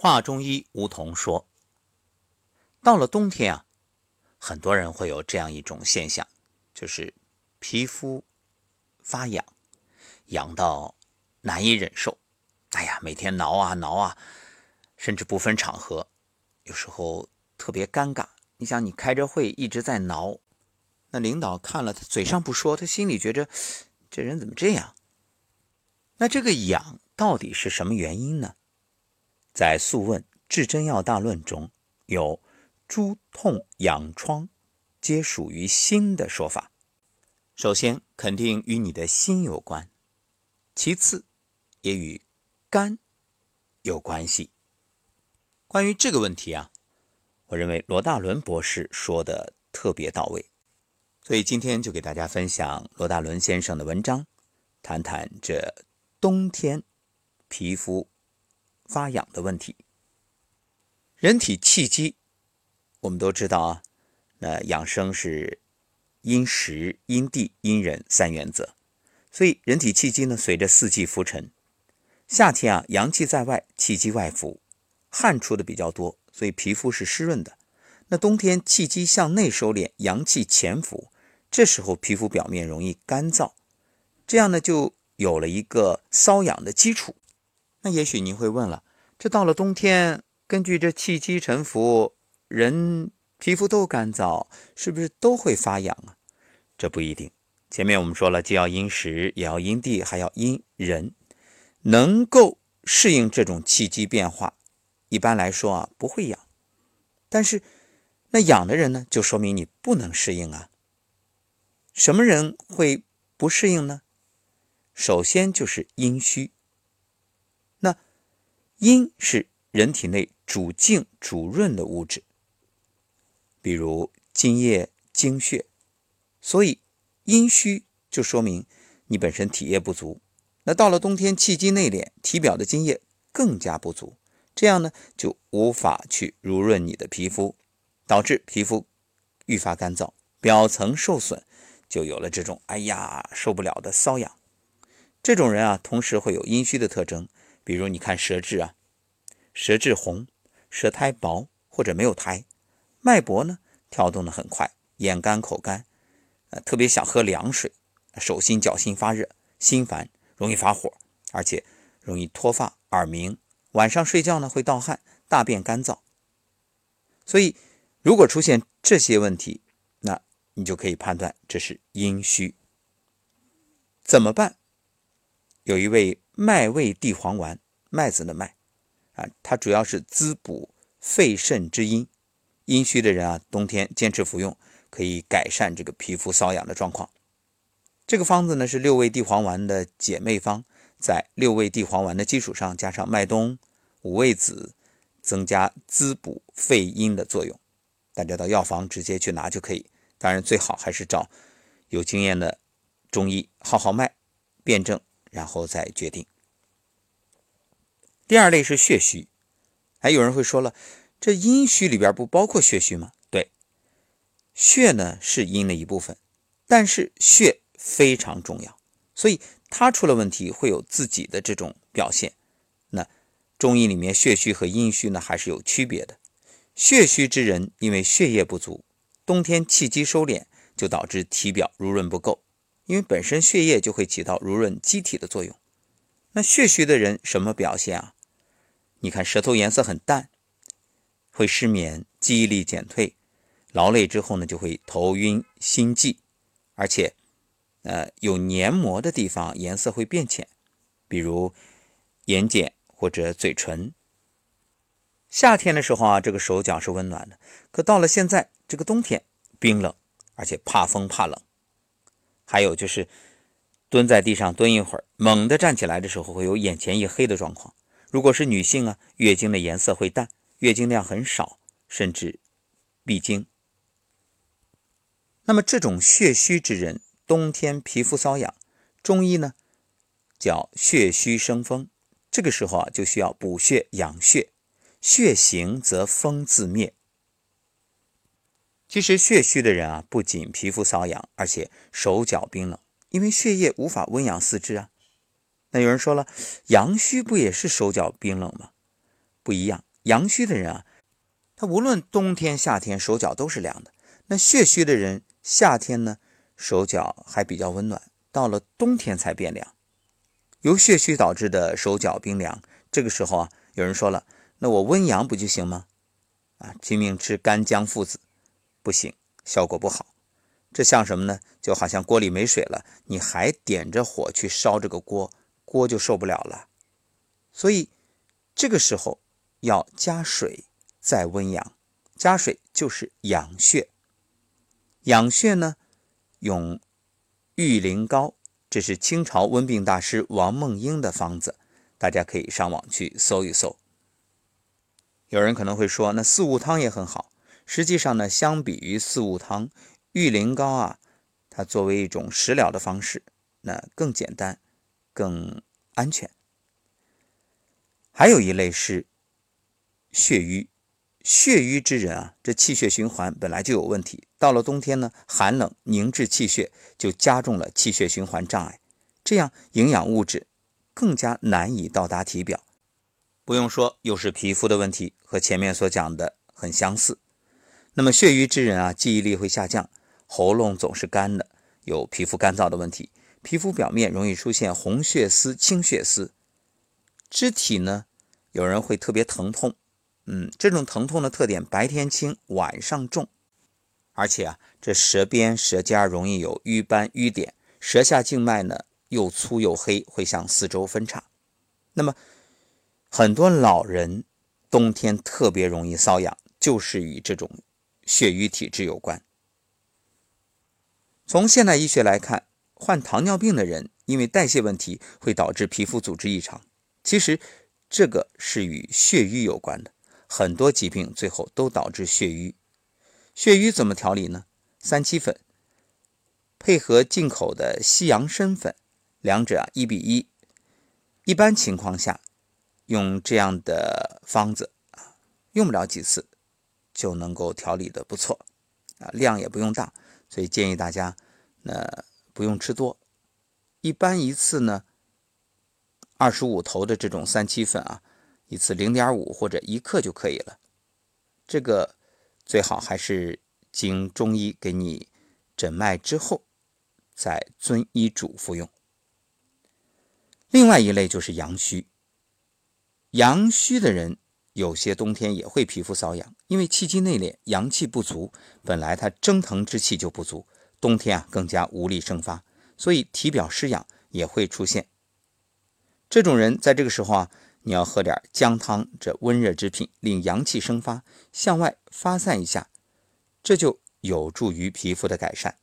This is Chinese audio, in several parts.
华中医吴桐说：“到了冬天啊，很多人会有这样一种现象，就是皮肤发痒，痒到难以忍受。哎呀，每天挠啊挠啊，甚至不分场合，有时候特别尴尬。你想，你开着会一直在挠，那领导看了，他嘴上不说，他心里觉着这人怎么这样？那这个痒到底是什么原因呢？”在《素问·至真要大论》中有“诸痛痒疮，皆属于心”的说法。首先，肯定与你的心有关；其次，也与肝有关系。关于这个问题啊，我认为罗大伦博士说的特别到位，所以今天就给大家分享罗大伦先生的文章，谈谈这冬天皮肤。发痒的问题，人体气机，我们都知道啊。那养生是因时、因地、因人三原则，所以人体气机呢，随着四季浮沉。夏天啊，阳气在外，气机外浮，汗出的比较多，所以皮肤是湿润的。那冬天气机向内收敛，阳气潜伏，这时候皮肤表面容易干燥，这样呢，就有了一个瘙痒的基础。也许您会问了，这到了冬天，根据这气机沉浮，人皮肤都干燥，是不是都会发痒啊？这不一定。前面我们说了，既要因时，也要因地，还要因人，能够适应这种气机变化，一般来说啊不会痒。但是那痒的人呢，就说明你不能适应啊。什么人会不适应呢？首先就是阴虚。阴是人体内主静主润的物质，比如津液、精血，所以阴虚就说明你本身体液不足。那到了冬天，气机内敛，体表的津液更加不足，这样呢就无法去濡润你的皮肤，导致皮肤愈发干燥，表层受损，就有了这种哎呀受不了的瘙痒。这种人啊，同时会有阴虚的特征。比如你看舌质啊，舌质红，舌苔薄或者没有苔，脉搏呢跳动的很快，眼干口干，呃特别想喝凉水，手心脚心发热，心烦，容易发火，而且容易脱发、耳鸣，晚上睡觉呢会盗汗，大便干燥。所以如果出现这些问题，那你就可以判断这是阴虚。怎么办？有一味麦味地黄丸，麦子的麦，啊，它主要是滋补肺肾之阴。阴虚的人啊，冬天坚持服用，可以改善这个皮肤瘙痒的状况。这个方子呢是六味地黄丸的姐妹方，在六味地黄丸的基础上加上麦冬、五味子，增加滋补肺阴的作用。大家到药房直接去拿就可以。当然，最好还是找有经验的中医号号脉，辩证。然后再决定。第二类是血虚，还有人会说了，这阴虚里边不包括血虚吗？对，血呢是阴的一部分，但是血非常重要，所以它出了问题会有自己的这种表现。那中医里面血虚和阴虚呢还是有区别的。血虚之人因为血液不足，冬天气机收敛，就导致体表濡润不够。因为本身血液就会起到濡润机体的作用，那血虚的人什么表现啊？你看舌头颜色很淡，会失眠，记忆力减退，劳累之后呢就会头晕心悸，而且，呃，有黏膜的地方颜色会变浅，比如眼睑或者嘴唇。夏天的时候啊，这个手脚是温暖的，可到了现在这个冬天，冰冷，而且怕风怕冷。还有就是蹲在地上蹲一会儿，猛地站起来的时候会有眼前一黑的状况。如果是女性啊，月经的颜色会淡，月经量很少，甚至闭经。那么这种血虚之人，冬天皮肤瘙痒，中医呢叫血虚生风。这个时候啊，就需要补血养血，血行则风自灭。其实血虚的人啊，不仅皮肤瘙痒，而且手脚冰冷，因为血液无法温养四肢啊。那有人说了，阳虚不也是手脚冰冷吗？不一样，阳虚的人啊，他无论冬天夏天手脚都是凉的。那血虚的人夏天呢手脚还比较温暖，到了冬天才变凉。由血虚导致的手脚冰凉，这个时候啊，有人说了，那我温阳不就行吗？啊，拼命吃干姜附子，不行，效果不好。这像什么呢？就好像锅里没水了，你还点着火去烧这个锅，锅就受不了了。所以这个时候要加水再温阳，加水就是养血。养血呢，用玉灵膏，这是清朝温病大师王梦英的方子，大家可以上网去搜一搜。有人可能会说，那四物汤也很好。实际上呢，相比于四物汤，玉灵膏啊，它作为一种食疗的方式，那更简单，更安全。还有一类是血瘀，血瘀之人啊，这气血循环本来就有问题，到了冬天呢，寒冷凝滞气血，就加重了气血循环障碍，这样营养物质更加难以到达体表。不用说，又是皮肤的问题，和前面所讲的很相似。那么血瘀之人啊，记忆力会下降。喉咙总是干的，有皮肤干燥的问题，皮肤表面容易出现红血丝、青血丝，肢体呢，有人会特别疼痛，嗯，这种疼痛的特点，白天轻，晚上重，而且啊，这舌边、舌尖容易有瘀斑、瘀点，舌下静脉呢又粗又黑，会向四周分叉。那么很多老人冬天特别容易瘙痒，就是与这种血瘀体质有关。从现代医学来看，患糖尿病的人因为代谢问题会导致皮肤组织异常，其实这个是与血瘀有关的。很多疾病最后都导致血瘀。血瘀怎么调理呢？三七粉配合进口的西洋参粉，两者啊一比一。一般情况下，用这样的方子啊，用不了几次就能够调理的不错啊，量也不用大。所以建议大家，那不用吃多，一般一次呢，二十五头的这种三七粉啊，一次零点五或者一克就可以了。这个最好还是经中医给你诊脉之后，再遵医嘱服用。另外一类就是阳虚，阳虚的人。有些冬天也会皮肤瘙痒，因为气机内敛，阳气不足，本来它蒸腾之气就不足，冬天啊更加无力生发，所以体表湿痒也会出现。这种人在这个时候啊，你要喝点姜汤这温热之品，令阳气生发，向外发散一下，这就有助于皮肤的改善。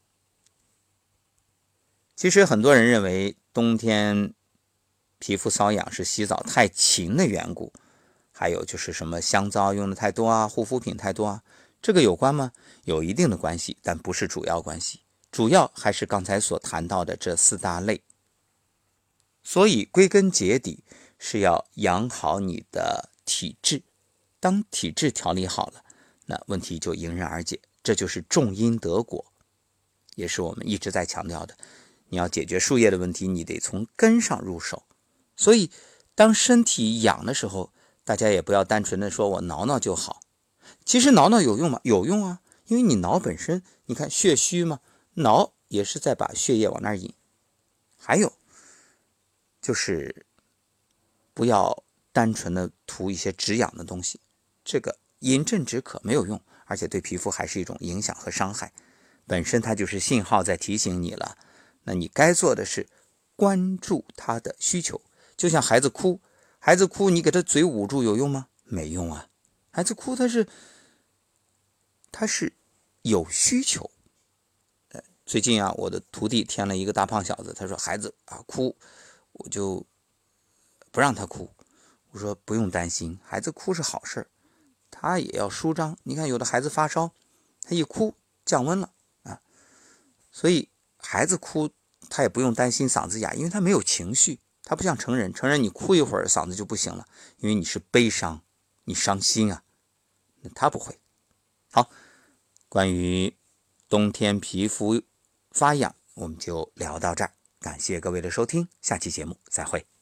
其实很多人认为冬天皮肤瘙痒是洗澡太勤的缘故。还有就是什么香皂用的太多啊，护肤品太多啊，这个有关吗？有一定的关系，但不是主要关系，主要还是刚才所谈到的这四大类。所以归根结底是要养好你的体质，当体质调理好了，那问题就迎刃而解。这就是种因得果，也是我们一直在强调的。你要解决树叶的问题，你得从根上入手。所以当身体痒的时候，大家也不要单纯的说我挠挠就好，其实挠挠有用吗？有用啊，因为你挠本身，你看血虚嘛，挠也是在把血液往那儿引。还有就是不要单纯的涂一些止痒的东西，这个饮鸩止渴没有用，而且对皮肤还是一种影响和伤害。本身它就是信号在提醒你了，那你该做的是关注他的需求，就像孩子哭。孩子哭，你给他嘴捂住有用吗？没用啊！孩子哭，他是他是有需求。最近啊，我的徒弟添了一个大胖小子，他说孩子啊哭，我就不让他哭。我说不用担心，孩子哭是好事他也要舒张。你看有的孩子发烧，他一哭降温了啊，所以孩子哭他也不用担心嗓子哑，因为他没有情绪。他不像成人，成人你哭一会儿嗓子就不行了，因为你是悲伤，你伤心啊。那他不会。好，关于冬天皮肤发痒，我们就聊到这儿。感谢各位的收听，下期节目再会。